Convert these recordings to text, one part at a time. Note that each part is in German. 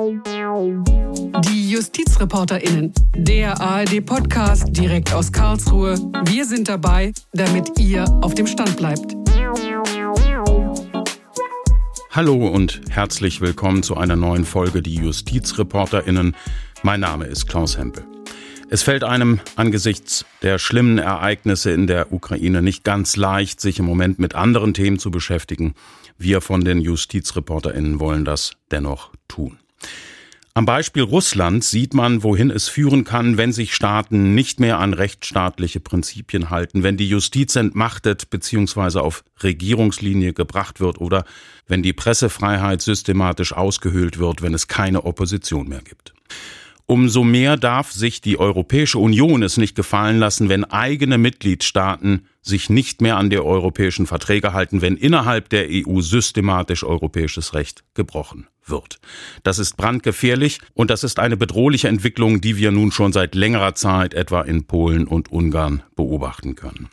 Die JustizreporterInnen, der ARD-Podcast direkt aus Karlsruhe. Wir sind dabei, damit ihr auf dem Stand bleibt. Hallo und herzlich willkommen zu einer neuen Folge Die JustizreporterInnen. Mein Name ist Klaus Hempel. Es fällt einem angesichts der schlimmen Ereignisse in der Ukraine nicht ganz leicht, sich im Moment mit anderen Themen zu beschäftigen. Wir von den JustizreporterInnen wollen das dennoch tun. Am Beispiel Russland sieht man, wohin es führen kann, wenn sich Staaten nicht mehr an rechtsstaatliche Prinzipien halten, wenn die Justiz entmachtet bzw. auf Regierungslinie gebracht wird oder wenn die Pressefreiheit systematisch ausgehöhlt wird, wenn es keine Opposition mehr gibt. Umso mehr darf sich die Europäische Union es nicht gefallen lassen, wenn eigene Mitgliedstaaten sich nicht mehr an die europäischen Verträge halten, wenn innerhalb der EU systematisch europäisches Recht gebrochen wird. Das ist brandgefährlich und das ist eine bedrohliche Entwicklung, die wir nun schon seit längerer Zeit etwa in Polen und Ungarn beobachten können.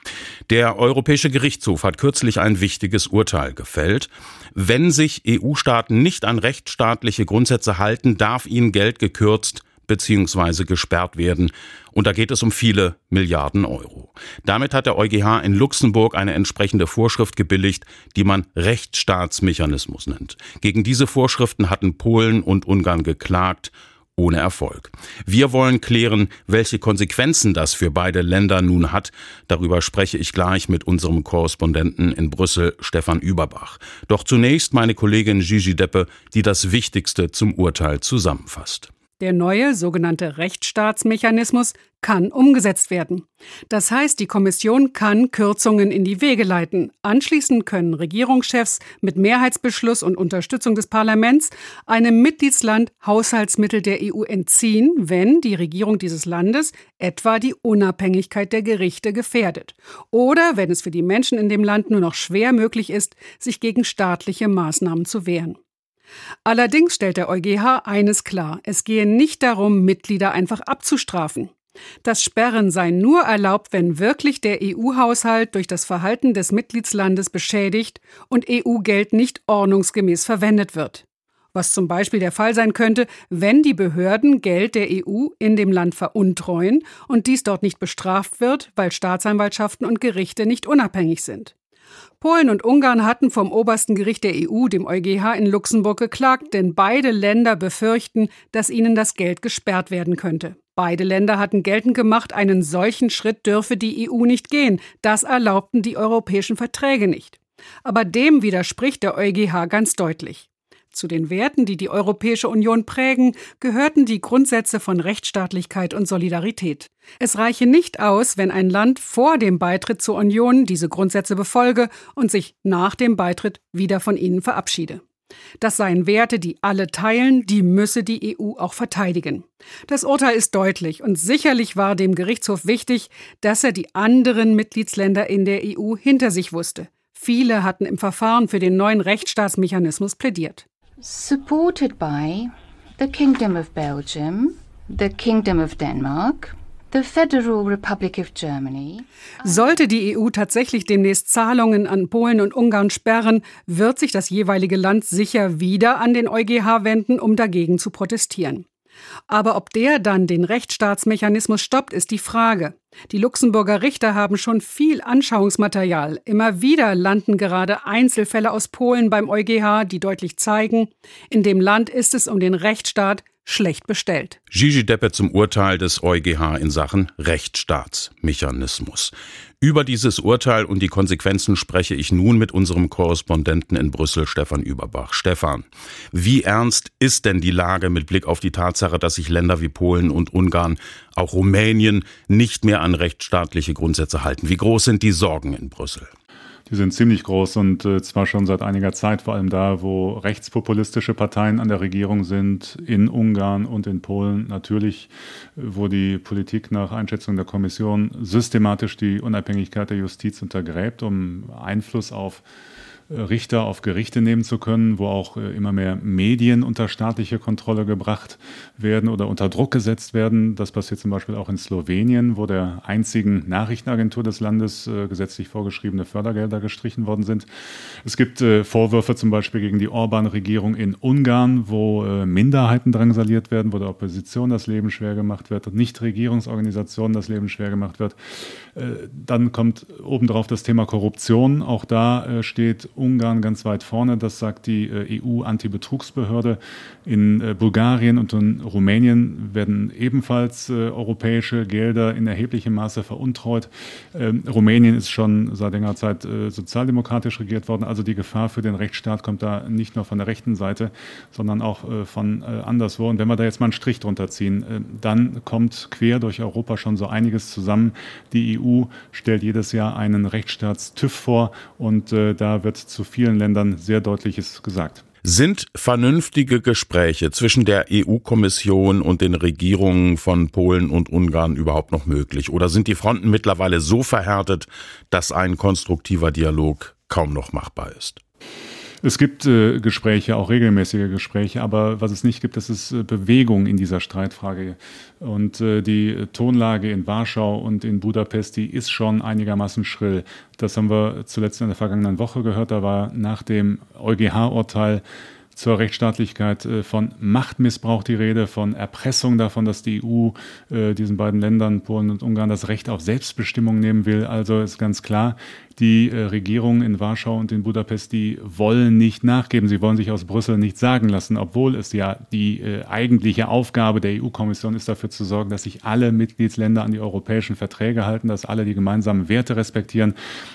Der Europäische Gerichtshof hat kürzlich ein wichtiges Urteil gefällt. Wenn sich EU-Staaten nicht an rechtsstaatliche Grundsätze halten, darf ihnen Geld gekürzt beziehungsweise gesperrt werden. Und da geht es um viele Milliarden Euro. Damit hat der EuGH in Luxemburg eine entsprechende Vorschrift gebilligt, die man Rechtsstaatsmechanismus nennt. Gegen diese Vorschriften hatten Polen und Ungarn geklagt ohne Erfolg. Wir wollen klären, welche Konsequenzen das für beide Länder nun hat. Darüber spreche ich gleich mit unserem Korrespondenten in Brüssel, Stefan Überbach. Doch zunächst meine Kollegin Gigi Deppe, die das Wichtigste zum Urteil zusammenfasst. Der neue sogenannte Rechtsstaatsmechanismus kann umgesetzt werden. Das heißt, die Kommission kann Kürzungen in die Wege leiten. Anschließend können Regierungschefs mit Mehrheitsbeschluss und Unterstützung des Parlaments einem Mitgliedsland Haushaltsmittel der EU entziehen, wenn die Regierung dieses Landes etwa die Unabhängigkeit der Gerichte gefährdet oder wenn es für die Menschen in dem Land nur noch schwer möglich ist, sich gegen staatliche Maßnahmen zu wehren. Allerdings stellt der EuGH eines klar, es gehe nicht darum, Mitglieder einfach abzustrafen. Das Sperren sei nur erlaubt, wenn wirklich der EU-Haushalt durch das Verhalten des Mitgliedslandes beschädigt und EU-Geld nicht ordnungsgemäß verwendet wird. Was zum Beispiel der Fall sein könnte, wenn die Behörden Geld der EU in dem Land veruntreuen und dies dort nicht bestraft wird, weil Staatsanwaltschaften und Gerichte nicht unabhängig sind. Polen und Ungarn hatten vom obersten Gericht der EU, dem EuGH in Luxemburg, geklagt, denn beide Länder befürchten, dass ihnen das Geld gesperrt werden könnte. Beide Länder hatten geltend gemacht, einen solchen Schritt dürfe die EU nicht gehen. Das erlaubten die europäischen Verträge nicht. Aber dem widerspricht der EuGH ganz deutlich. Zu den Werten, die die Europäische Union prägen, gehörten die Grundsätze von Rechtsstaatlichkeit und Solidarität. Es reiche nicht aus, wenn ein Land vor dem Beitritt zur Union diese Grundsätze befolge und sich nach dem Beitritt wieder von ihnen verabschiede. Das seien Werte, die alle teilen, die müsse die EU auch verteidigen. Das Urteil ist deutlich und sicherlich war dem Gerichtshof wichtig, dass er die anderen Mitgliedsländer in der EU hinter sich wusste. Viele hatten im Verfahren für den neuen Rechtsstaatsmechanismus plädiert supported by the Kingdom of Belgium, the Kingdom of Denmark, the Federal Republic of Germany. Sollte die EU tatsächlich demnächst Zahlungen an Polen und Ungarn sperren, wird sich das jeweilige Land sicher wieder an den EuGH wenden, um dagegen zu protestieren. Aber ob der dann den Rechtsstaatsmechanismus stoppt, ist die Frage. Die Luxemburger Richter haben schon viel Anschauungsmaterial. Immer wieder landen gerade Einzelfälle aus Polen beim EuGH, die deutlich zeigen, in dem Land ist es um den Rechtsstaat schlecht bestellt. Gigi Deppe zum Urteil des EuGH in Sachen Rechtsstaatsmechanismus. Über dieses Urteil und die Konsequenzen spreche ich nun mit unserem Korrespondenten in Brüssel, Stefan Überbach. Stefan, wie ernst ist denn die Lage mit Blick auf die Tatsache, dass sich Länder wie Polen und Ungarn, auch Rumänien, nicht mehr an rechtsstaatliche Grundsätze halten? Wie groß sind die Sorgen in Brüssel? Die sind ziemlich groß und äh, zwar schon seit einiger Zeit, vor allem da, wo rechtspopulistische Parteien an der Regierung sind, in Ungarn und in Polen. Natürlich, wo die Politik nach Einschätzung der Kommission systematisch die Unabhängigkeit der Justiz untergräbt, um Einfluss auf Richter auf Gerichte nehmen zu können, wo auch äh, immer mehr Medien unter staatliche Kontrolle gebracht werden oder unter Druck gesetzt werden. Das passiert zum Beispiel auch in Slowenien, wo der einzigen Nachrichtenagentur des Landes äh, gesetzlich vorgeschriebene Fördergelder gestrichen worden sind. Es gibt äh, Vorwürfe zum Beispiel gegen die Orban-Regierung in Ungarn, wo Minderheiten drangsaliert werden, wo der Opposition das Leben schwer gemacht wird und Nichtregierungsorganisationen das Leben schwer gemacht wird. Dann kommt obendrauf das Thema Korruption. Auch da steht Ungarn ganz weit vorne. Das sagt die äh, EU-Antibetrugsbehörde. In äh, Bulgarien und in Rumänien werden ebenfalls äh, europäische Gelder in erheblichem Maße veruntreut. Ähm, Rumänien ist schon seit längerer Zeit sozialdemokratisch regiert worden. Also die Gefahr für den Rechtsstaat kommt da nicht nur von der rechten Seite, sondern auch von anderswo. Und wenn wir da jetzt mal einen Strich drunter ziehen, dann kommt quer durch Europa schon so einiges zusammen. Die EU stellt jedes Jahr einen Rechtsstaats-TÜV vor und da wird zu vielen Ländern sehr deutliches gesagt. Sind vernünftige Gespräche zwischen der EU-Kommission und den Regierungen von Polen und Ungarn überhaupt noch möglich? Oder sind die Fronten mittlerweile so verhärtet, dass ein konstruktiver Dialog kaum noch machbar ist? Es gibt äh, Gespräche, auch regelmäßige Gespräche, aber was es nicht gibt, das ist äh, Bewegung in dieser Streitfrage. Und äh, die Tonlage in Warschau und in Budapest, die ist schon einigermaßen schrill. Das haben wir zuletzt in der vergangenen Woche gehört. Da war nach dem EuGH-Urteil zur Rechtsstaatlichkeit äh, von Machtmissbrauch die Rede, von Erpressung davon, dass die EU äh, diesen beiden Ländern, Polen und Ungarn, das Recht auf Selbstbestimmung nehmen will. Also ist ganz klar, die äh, Regierungen in Warschau und in Budapest, die wollen nicht nachgeben. Sie wollen sich aus Brüssel nicht sagen lassen, obwohl es ja die äh, eigentliche Aufgabe der EU-Kommission ist, dafür zu sorgen, dass sich alle Mitgliedsländer an die europäischen Verträge halten, dass alle die gemeinsamen Werte respektieren.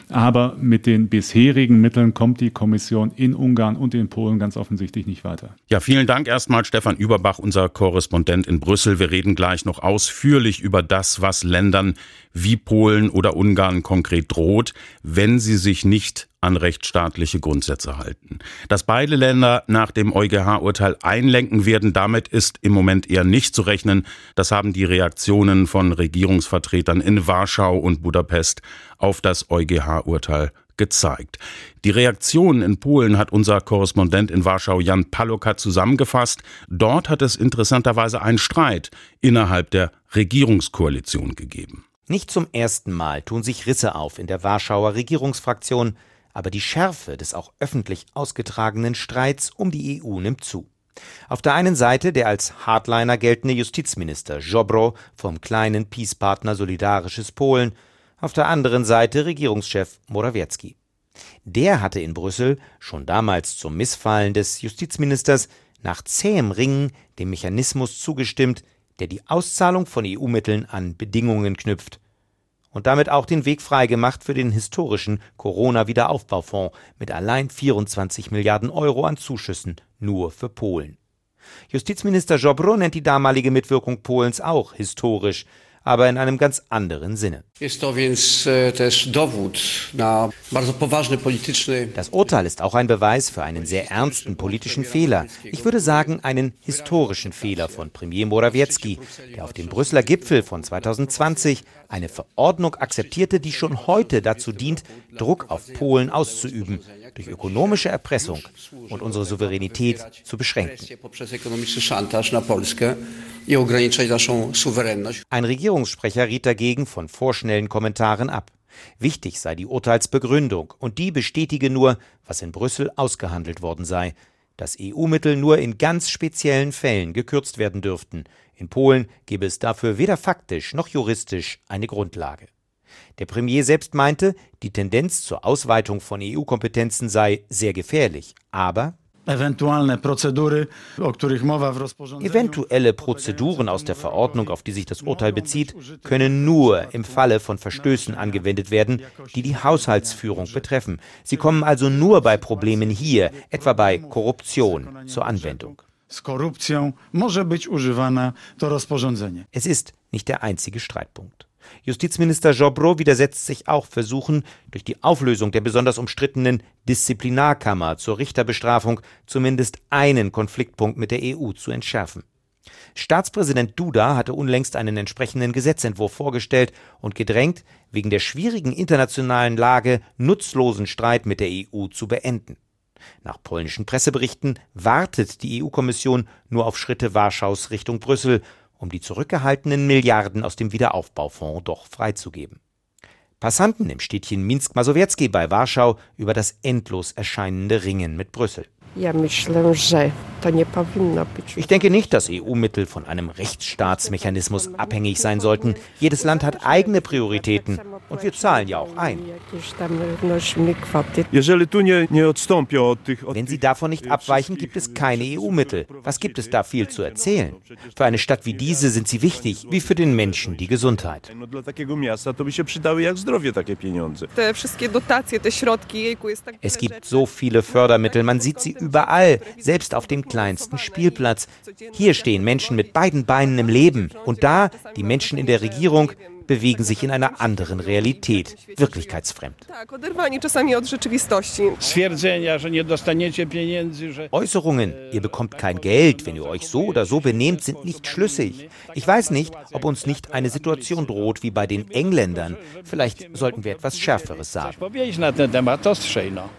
Aber mit den bisherigen Mitteln kommt die Kommission in Ungarn und in Polen ganz offensichtlich nicht weiter. Ja, vielen Dank erstmal Stefan Überbach, unser Korrespondent in Brüssel. Wir reden gleich noch ausführlich über das, was Ländern wie Polen oder Ungarn konkret droht, wenn sie sich nicht an rechtsstaatliche Grundsätze halten. Dass beide Länder nach dem EuGH-Urteil einlenken werden, damit ist im Moment eher nicht zu rechnen. Das haben die Reaktionen von Regierungsvertretern in Warschau und Budapest auf das EuGH-Urteil gezeigt. Die Reaktion in Polen hat unser Korrespondent in Warschau Jan Paloka zusammengefasst. Dort hat es interessanterweise einen Streit innerhalb der Regierungskoalition gegeben. Nicht zum ersten Mal tun sich Risse auf in der Warschauer Regierungsfraktion, aber die Schärfe des auch öffentlich ausgetragenen Streits um die EU nimmt zu. Auf der einen Seite der als Hardliner geltende Justizminister Jobro vom kleinen Peace-Partner Solidarisches Polen, auf der anderen Seite Regierungschef Morawiecki. Der hatte in Brüssel schon damals zum Missfallen des Justizministers nach zähem Ringen dem Mechanismus zugestimmt, der die Auszahlung von EU-Mitteln an Bedingungen knüpft und damit auch den Weg freigemacht für den historischen Corona-Wiederaufbaufonds mit allein 24 Milliarden Euro an Zuschüssen nur für Polen. Justizminister Jobro nennt die damalige Mitwirkung Polens auch historisch, aber in einem ganz anderen Sinne. E, das Urteil ist auch ein Beweis für einen sehr ernsten politischen Fehler. Ich würde sagen, einen historischen Fehler von Premier Morawiecki, der auf dem Brüsseler Gipfel von 2020 eine Verordnung akzeptierte, die schon heute dazu dient, Druck auf Polen auszuüben, durch ökonomische Erpressung und unsere Souveränität zu beschränken. Ein Regierungssprecher riet dagegen von vorschnellen Kommentaren ab. Wichtig sei die Urteilsbegründung, und die bestätige nur, was in Brüssel ausgehandelt worden sei, dass EU-Mittel nur in ganz speziellen Fällen gekürzt werden dürften. In Polen gebe es dafür weder faktisch noch juristisch eine Grundlage. Der Premier selbst meinte, die Tendenz zur Ausweitung von EU-Kompetenzen sei sehr gefährlich, aber Eventuelle Prozeduren aus der Verordnung, auf die sich das Urteil bezieht, können nur im Falle von Verstößen angewendet werden, die die Haushaltsführung betreffen. Sie kommen also nur bei Problemen hier, etwa bei Korruption, zur Anwendung. Es ist nicht der einzige Streitpunkt. Justizminister Jobro widersetzt sich auch Versuchen, durch die Auflösung der besonders umstrittenen Disziplinarkammer zur Richterbestrafung zumindest einen Konfliktpunkt mit der EU zu entschärfen. Staatspräsident Duda hatte unlängst einen entsprechenden Gesetzentwurf vorgestellt und gedrängt, wegen der schwierigen internationalen Lage nutzlosen Streit mit der EU zu beenden. Nach polnischen Presseberichten wartet die EU-Kommission nur auf Schritte Warschaus Richtung Brüssel, um die zurückgehaltenen Milliarden aus dem Wiederaufbaufonds doch freizugeben. Passanten im Städtchen Minsk-Masowiecki bei Warschau über das endlos erscheinende Ringen mit Brüssel. Ich denke nicht, dass EU-Mittel von einem Rechtsstaatsmechanismus abhängig sein sollten. Jedes Land hat eigene Prioritäten und wir zahlen ja auch ein. Wenn sie davon nicht abweichen, gibt es keine EU-Mittel. Was gibt es da viel zu erzählen? Für eine Stadt wie diese sind sie wichtig, wie für den Menschen die Gesundheit. Es gibt so viele Fördermittel, man sieht sie überall, selbst auf dem kleinsten Spielplatz. Hier stehen Menschen mit beiden Beinen im Leben und da die Menschen in der Regierung bewegen sich in einer anderen Realität, wirklichkeitsfremd. Äußerungen, ihr bekommt kein Geld, wenn ihr euch so oder so benehmt, sind nicht schlüssig. Ich weiß nicht, ob uns nicht eine Situation droht wie bei den Engländern. Vielleicht sollten wir etwas Schärferes sagen.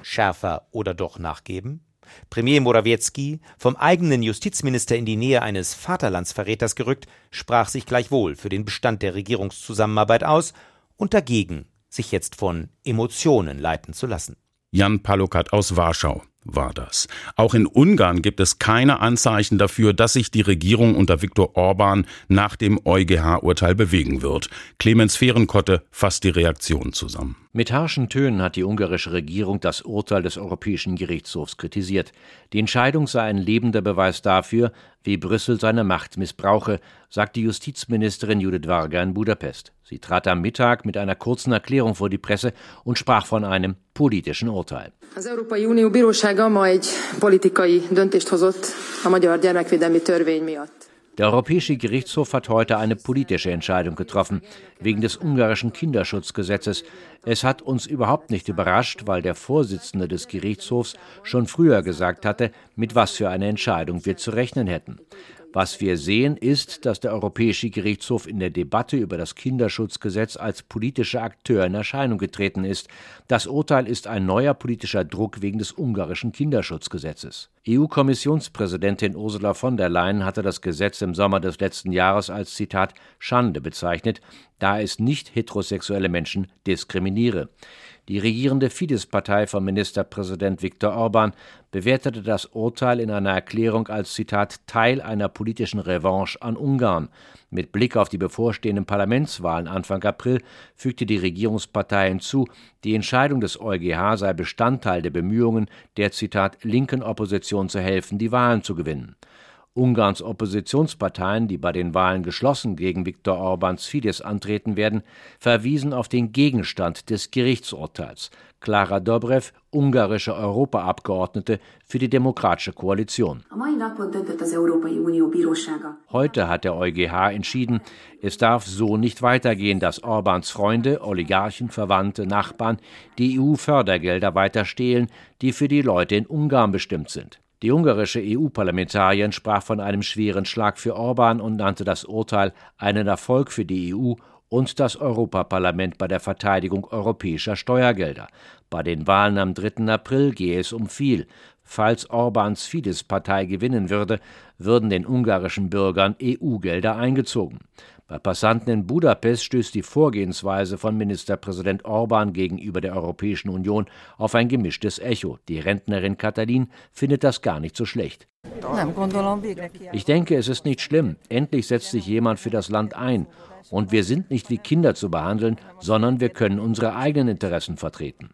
Schärfer oder doch nachgeben? Premier Morawiecki, vom eigenen Justizminister in die Nähe eines Vaterlandsverräters gerückt, sprach sich gleichwohl für den Bestand der Regierungszusammenarbeit aus und dagegen, sich jetzt von Emotionen leiten zu lassen. Jan Palukat aus Warschau war das. Auch in Ungarn gibt es keine Anzeichen dafür, dass sich die Regierung unter Viktor Orban nach dem EuGH-Urteil bewegen wird. Clemens Fehrenkotte fasst die Reaktion zusammen. Mit harschen Tönen hat die ungarische Regierung das Urteil des Europäischen Gerichtshofs kritisiert. Die Entscheidung sei ein lebender Beweis dafür, wie Brüssel seine Macht missbrauche, sagt die Justizministerin Judith Varga in Budapest. Sie trat am Mittag mit einer kurzen Erklärung vor die Presse und sprach von einem politischen Urteil. Az Európai Unió Bírósága ma egy politikai döntést hozott a magyar gyermekvédelmi törvény miatt. Der Europäische Gerichtshof hat heute eine politische Entscheidung getroffen, wegen des ungarischen Kinderschutzgesetzes. Es hat uns überhaupt nicht überrascht, weil der Vorsitzende des Gerichtshofs schon früher gesagt hatte, mit was für eine Entscheidung wir zu rechnen hätten. Was wir sehen, ist, dass der Europäische Gerichtshof in der Debatte über das Kinderschutzgesetz als politischer Akteur in Erscheinung getreten ist. Das Urteil ist ein neuer politischer Druck wegen des ungarischen Kinderschutzgesetzes. EU-Kommissionspräsidentin Ursula von der Leyen hatte das Gesetz im Sommer des letzten Jahres als Zitat Schande bezeichnet, da es nicht heterosexuelle Menschen diskriminiere. Die regierende Fidesz-Partei von Ministerpräsident Viktor Orban bewertete das Urteil in einer Erklärung als Zitat Teil einer politischen Revanche an Ungarn. Mit Blick auf die bevorstehenden Parlamentswahlen Anfang April fügte die Regierungspartei hinzu, die Entscheidung des EuGH sei Bestandteil der Bemühungen der Zitat linken Opposition zu helfen, die Wahlen zu gewinnen. Ungarns Oppositionsparteien, die bei den Wahlen geschlossen gegen Viktor Orbáns Fidesz antreten werden, verwiesen auf den Gegenstand des Gerichtsurteils. Klara Dobrev, ungarische Europaabgeordnete für die Demokratische Koalition. Heute hat der EuGH entschieden, es darf so nicht weitergehen, dass Orbáns Freunde, Oligarchen, Verwandte, Nachbarn die EU-Fördergelder weiter stehlen, die für die Leute in Ungarn bestimmt sind. Die ungarische EU-Parlamentarierin sprach von einem schweren Schlag für Orban und nannte das Urteil einen Erfolg für die EU und das Europaparlament bei der Verteidigung europäischer Steuergelder. Bei den Wahlen am 3. April gehe es um viel. Falls Orbans Fidesz-Partei gewinnen würde, würden den ungarischen Bürgern EU-Gelder eingezogen. Bei Passanten in Budapest stößt die Vorgehensweise von Ministerpräsident Orban gegenüber der Europäischen Union auf ein gemischtes Echo. Die Rentnerin Katalin findet das gar nicht so schlecht. Ich denke, es ist nicht schlimm. Endlich setzt sich jemand für das Land ein. Und wir sind nicht wie Kinder zu behandeln, sondern wir können unsere eigenen Interessen vertreten.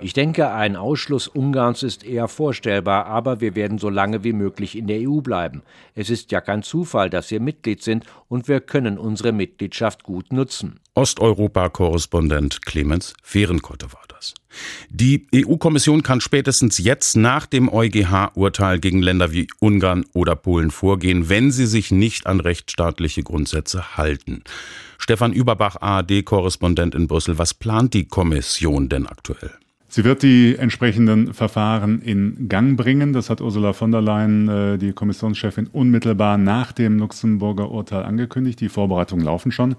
Ich denke, ein Ausschluss Ungarns ist eher vorstellbar, aber wir werden so lange wie möglich in der EU bleiben. Es ist ja kein Zufall, dass wir Mitglied sind und wir können unsere Mitgliedschaft gut nutzen. Osteuropa-Korrespondent Clemens Fehrenkotte war das. Die EU-Kommission kann spätestens jetzt nach dem EuGH-Urteil gegen Länder wie Ungarn oder Polen vorgehen, wenn sie sich nicht an rechtsstaatliche Grundsätze halten. Stefan Überbach, ARD-Korrespondent in Brüssel, was plant die Kommission denn aktuell? Sie wird die entsprechenden Verfahren in Gang bringen. Das hat Ursula von der Leyen, äh, die Kommissionschefin, unmittelbar nach dem Luxemburger Urteil angekündigt. Die Vorbereitungen laufen schon.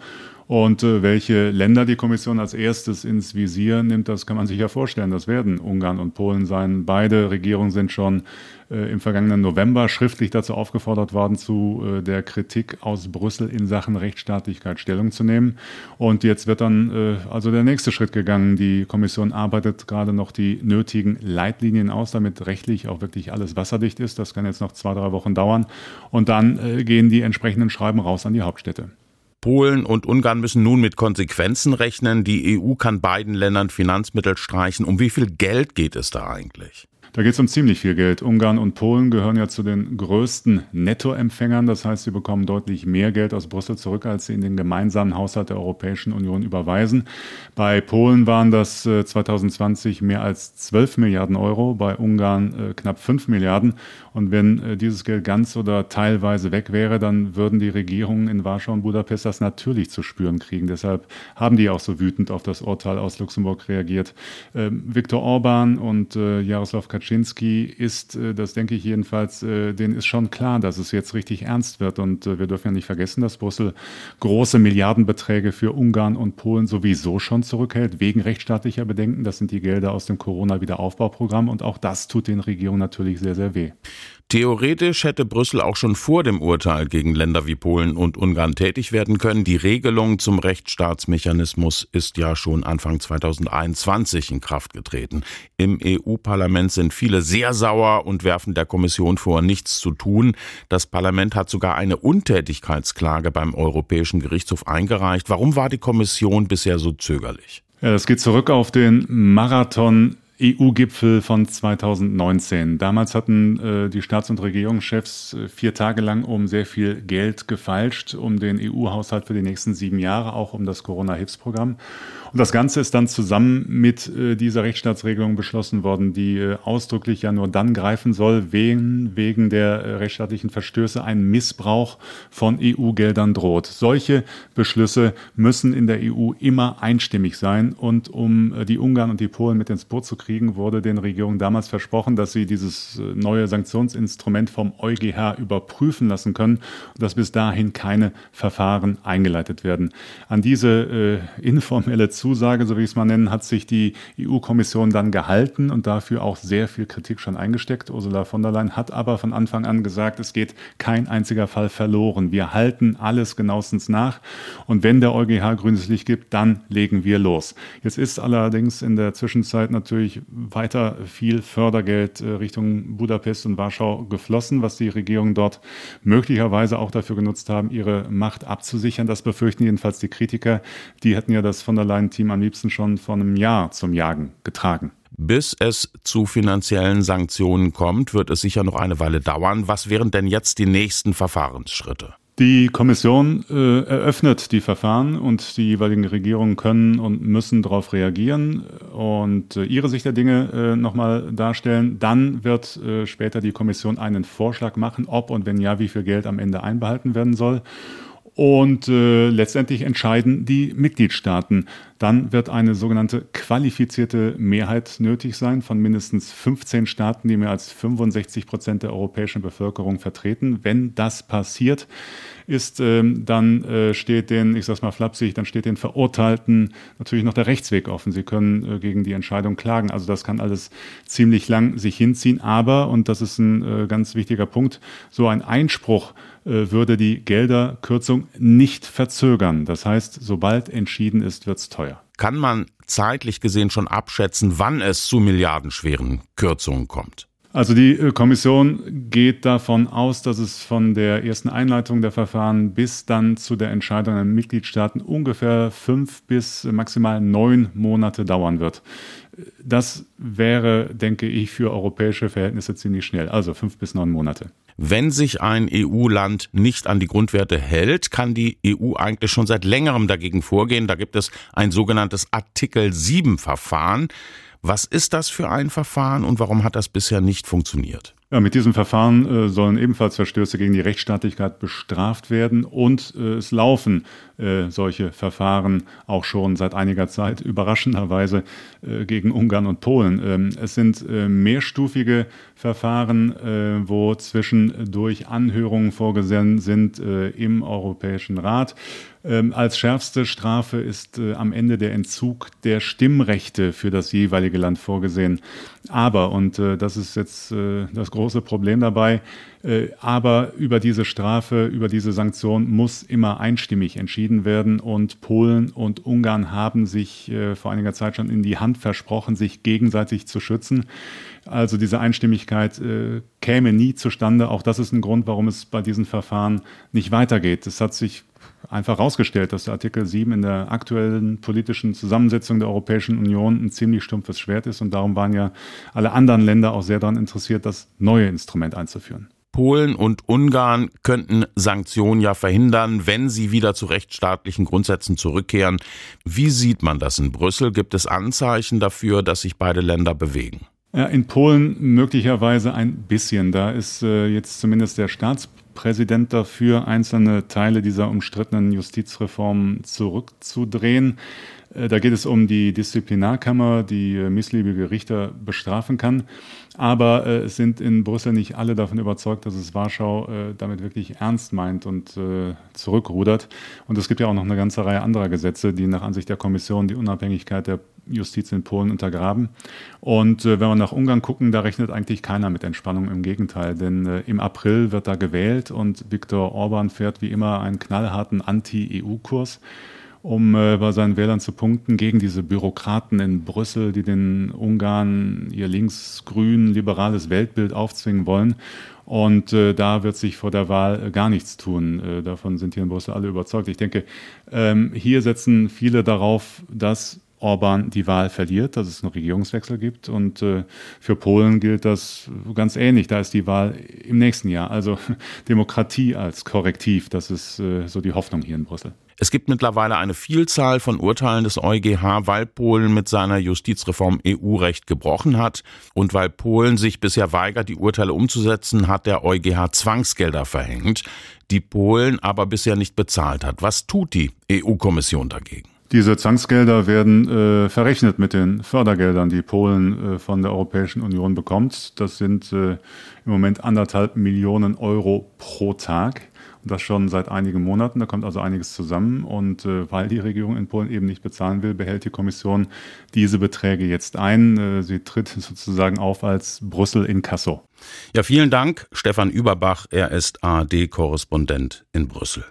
Und äh, welche Länder die Kommission als erstes ins Visier nimmt, das kann man sich ja vorstellen. Das werden Ungarn und Polen sein. Beide Regierungen sind schon äh, im vergangenen November schriftlich dazu aufgefordert worden, zu äh, der Kritik aus Brüssel in Sachen Rechtsstaatlichkeit Stellung zu nehmen. Und jetzt wird dann äh, also der nächste Schritt gegangen. Die Kommission arbeitet gerade noch die nötigen Leitlinien aus, damit rechtlich auch wirklich alles wasserdicht ist. Das kann jetzt noch zwei, drei Wochen dauern. Und dann äh, gehen die entsprechenden Schreiben raus an die Hauptstädte. Polen und Ungarn müssen nun mit Konsequenzen rechnen. Die EU kann beiden Ländern Finanzmittel streichen. Um wie viel Geld geht es da eigentlich? Da geht es um ziemlich viel Geld. Ungarn und Polen gehören ja zu den größten Nettoempfängern. Das heißt, sie bekommen deutlich mehr Geld aus Brüssel zurück, als sie in den gemeinsamen Haushalt der Europäischen Union überweisen. Bei Polen waren das 2020 äh, mehr als 12 Milliarden Euro, bei Ungarn äh, knapp 5 Milliarden. Und wenn äh, dieses Geld ganz oder teilweise weg wäre, dann würden die Regierungen in Warschau und Budapest das natürlich zu spüren kriegen. Deshalb haben die auch so wütend auf das Urteil aus Luxemburg reagiert. Ähm, Viktor Orban und Jaroslav Kaczynski Kaczynski ist, äh, das denke ich jedenfalls, äh, denen ist schon klar, dass es jetzt richtig ernst wird. Und äh, wir dürfen ja nicht vergessen, dass Brüssel große Milliardenbeträge für Ungarn und Polen sowieso schon zurückhält, wegen rechtsstaatlicher Bedenken. Das sind die Gelder aus dem Corona-Wiederaufbauprogramm. Und auch das tut den Regierungen natürlich sehr, sehr weh. Theoretisch hätte Brüssel auch schon vor dem Urteil gegen Länder wie Polen und Ungarn tätig werden können. Die Regelung zum Rechtsstaatsmechanismus ist ja schon Anfang 2021 in Kraft getreten. Im EU-Parlament sind viele sehr sauer und werfen der Kommission vor, nichts zu tun. Das Parlament hat sogar eine Untätigkeitsklage beim Europäischen Gerichtshof eingereicht. Warum war die Kommission bisher so zögerlich? Ja, das geht zurück auf den Marathon EU-Gipfel von 2019. Damals hatten äh, die Staats- und Regierungschefs äh, vier Tage lang um sehr viel Geld gefeilscht, um den EU-Haushalt für die nächsten sieben Jahre, auch um das Corona-Hilfsprogramm. Und das Ganze ist dann zusammen mit äh, dieser Rechtsstaatsregelung beschlossen worden, die äh, ausdrücklich ja nur dann greifen soll, wenn wegen der äh, rechtsstaatlichen Verstöße ein Missbrauch von EU-Geldern droht. Solche Beschlüsse müssen in der EU immer einstimmig sein. Und um äh, die Ungarn und die Polen mit ins Boot zu kriegen, wurde den Regierungen damals versprochen, dass sie dieses äh, neue Sanktionsinstrument vom EuGH überprüfen lassen können und dass bis dahin keine Verfahren eingeleitet werden. An diese äh, informelle Zusage, so wie ich es mal nennen, hat sich die EU-Kommission dann gehalten und dafür auch sehr viel Kritik schon eingesteckt. Ursula von der Leyen hat aber von Anfang an gesagt, es geht kein einziger Fall verloren. Wir halten alles genauestens nach und wenn der EuGH grünes Licht gibt, dann legen wir los. Jetzt ist allerdings in der Zwischenzeit natürlich weiter viel Fördergeld äh, Richtung Budapest und Warschau geflossen, was die Regierungen dort möglicherweise auch dafür genutzt haben, ihre Macht abzusichern. Das befürchten jedenfalls die Kritiker. Die hätten ja das von der Leyen Team am liebsten schon vor einem Jahr zum Jagen getragen. Bis es zu finanziellen Sanktionen kommt, wird es sicher noch eine Weile dauern. Was wären denn jetzt die nächsten Verfahrensschritte? Die Kommission äh, eröffnet die Verfahren und die jeweiligen Regierungen können und müssen darauf reagieren und äh, ihre Sicht der Dinge äh, nochmal darstellen. Dann wird äh, später die Kommission einen Vorschlag machen, ob und wenn ja, wie viel Geld am Ende einbehalten werden soll. Und äh, letztendlich entscheiden die Mitgliedstaaten. Dann wird eine sogenannte qualifizierte Mehrheit nötig sein von mindestens 15 Staaten, die mehr als 65 Prozent der europäischen Bevölkerung vertreten. Wenn das passiert, ist, ähm, dann äh, steht den, ich sag's mal flapsig, dann steht den Verurteilten natürlich noch der Rechtsweg offen. Sie können äh, gegen die Entscheidung klagen. Also das kann alles ziemlich lang sich hinziehen. Aber, und das ist ein äh, ganz wichtiger Punkt, so ein Einspruch würde die Gelderkürzung nicht verzögern. Das heißt, sobald entschieden ist, wird's teuer. Kann man zeitlich gesehen schon abschätzen, wann es zu milliardenschweren Kürzungen kommt? Also die äh, Kommission geht davon aus, dass es von der ersten Einleitung der Verfahren bis dann zu der Entscheidung der Mitgliedstaaten ungefähr fünf bis maximal neun Monate dauern wird. Das wäre, denke ich, für europäische Verhältnisse ziemlich schnell, also fünf bis neun Monate. Wenn sich ein EU-Land nicht an die Grundwerte hält, kann die EU eigentlich schon seit längerem dagegen vorgehen. Da gibt es ein sogenanntes Artikel 7 Verfahren. Was ist das für ein Verfahren und warum hat das bisher nicht funktioniert? Ja, mit diesem Verfahren äh, sollen ebenfalls Verstöße gegen die Rechtsstaatlichkeit bestraft werden und äh, es laufen äh, solche Verfahren auch schon seit einiger Zeit überraschenderweise äh, gegen Ungarn und Polen. Ähm, es sind äh, mehrstufige Verfahren, äh, wo zwischendurch Anhörungen vorgesehen sind im Europäischen Rat. Ähm, als schärfste Strafe ist äh, am Ende der Entzug der Stimmrechte für das jeweilige Land vorgesehen. Aber, und äh, das ist jetzt äh, das große Problem dabei, äh, aber über diese Strafe, über diese Sanktion muss immer einstimmig entschieden werden. Und Polen und Ungarn haben sich äh, vor einiger Zeit schon in die Hand versprochen, sich gegenseitig zu schützen. Also diese Einstimmigkeit äh, käme nie zustande. Auch das ist ein Grund, warum es bei diesen Verfahren nicht weitergeht. Es hat sich einfach herausgestellt, dass der Artikel 7 in der aktuellen politischen Zusammensetzung der Europäischen Union ein ziemlich stumpfes Schwert ist. Und darum waren ja alle anderen Länder auch sehr daran interessiert, das neue Instrument einzuführen. Polen und Ungarn könnten Sanktionen ja verhindern, wenn sie wieder zu rechtsstaatlichen Grundsätzen zurückkehren. Wie sieht man das in Brüssel? Gibt es Anzeichen dafür, dass sich beide Länder bewegen? Ja, in Polen möglicherweise ein bisschen. Da ist äh, jetzt zumindest der Staatspräsident Präsident dafür, einzelne Teile dieser umstrittenen Justizreform zurückzudrehen. Äh, da geht es um die Disziplinarkammer, die äh, missliebige Richter bestrafen kann. Aber äh, es sind in Brüssel nicht alle davon überzeugt, dass es Warschau damit wirklich ernst meint und zurückrudert. Und es gibt ja auch noch eine ganze Reihe anderer Gesetze, die nach Ansicht der Kommission die Unabhängigkeit der Justiz in Polen untergraben. Und wenn wir nach Ungarn gucken, da rechnet eigentlich keiner mit Entspannung. Im Gegenteil, denn im April wird da gewählt und Viktor Orban fährt wie immer einen knallharten Anti-EU-Kurs um äh, bei seinen Wählern zu punkten gegen diese Bürokraten in Brüssel, die den Ungarn ihr linksgrün liberales Weltbild aufzwingen wollen. Und äh, da wird sich vor der Wahl gar nichts tun. Äh, davon sind hier in Brüssel alle überzeugt. Ich denke, ähm, hier setzen viele darauf, dass Orban die Wahl verliert, dass es einen Regierungswechsel gibt. Und äh, für Polen gilt das ganz ähnlich. Da ist die Wahl im nächsten Jahr. Also Demokratie als Korrektiv, das ist äh, so die Hoffnung hier in Brüssel. Es gibt mittlerweile eine Vielzahl von Urteilen des EuGH, weil Polen mit seiner Justizreform EU-Recht gebrochen hat und weil Polen sich bisher weigert, die Urteile umzusetzen, hat der EuGH Zwangsgelder verhängt, die Polen aber bisher nicht bezahlt hat. Was tut die EU-Kommission dagegen? Diese Zwangsgelder werden äh, verrechnet mit den Fördergeldern, die Polen äh, von der Europäischen Union bekommt. Das sind äh, im Moment anderthalb Millionen Euro pro Tag. Und das schon seit einigen Monaten. Da kommt also einiges zusammen. Und äh, weil die Regierung in Polen eben nicht bezahlen will, behält die Kommission diese Beträge jetzt ein. Äh, sie tritt sozusagen auf als Brüssel in Kasso. Ja, vielen Dank, Stefan Überbach. Er ist ARD-Korrespondent in Brüssel.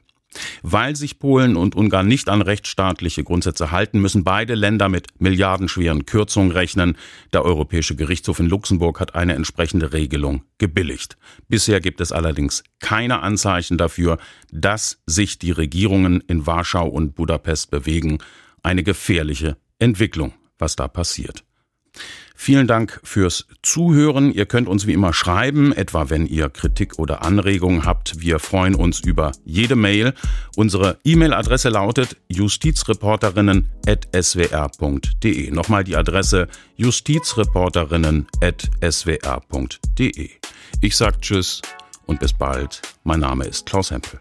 Weil sich Polen und Ungarn nicht an rechtsstaatliche Grundsätze halten, müssen beide Länder mit milliardenschweren Kürzungen rechnen. Der Europäische Gerichtshof in Luxemburg hat eine entsprechende Regelung gebilligt. Bisher gibt es allerdings keine Anzeichen dafür, dass sich die Regierungen in Warschau und Budapest bewegen. Eine gefährliche Entwicklung, was da passiert. Vielen Dank fürs Zuhören. Ihr könnt uns wie immer schreiben, etwa wenn ihr Kritik oder Anregungen habt. Wir freuen uns über jede Mail. Unsere E-Mail-Adresse lautet justizreporterinnen.swr.de. Nochmal die Adresse justizreporterinnen.swr.de. Ich sag Tschüss und bis bald. Mein Name ist Klaus Hempel.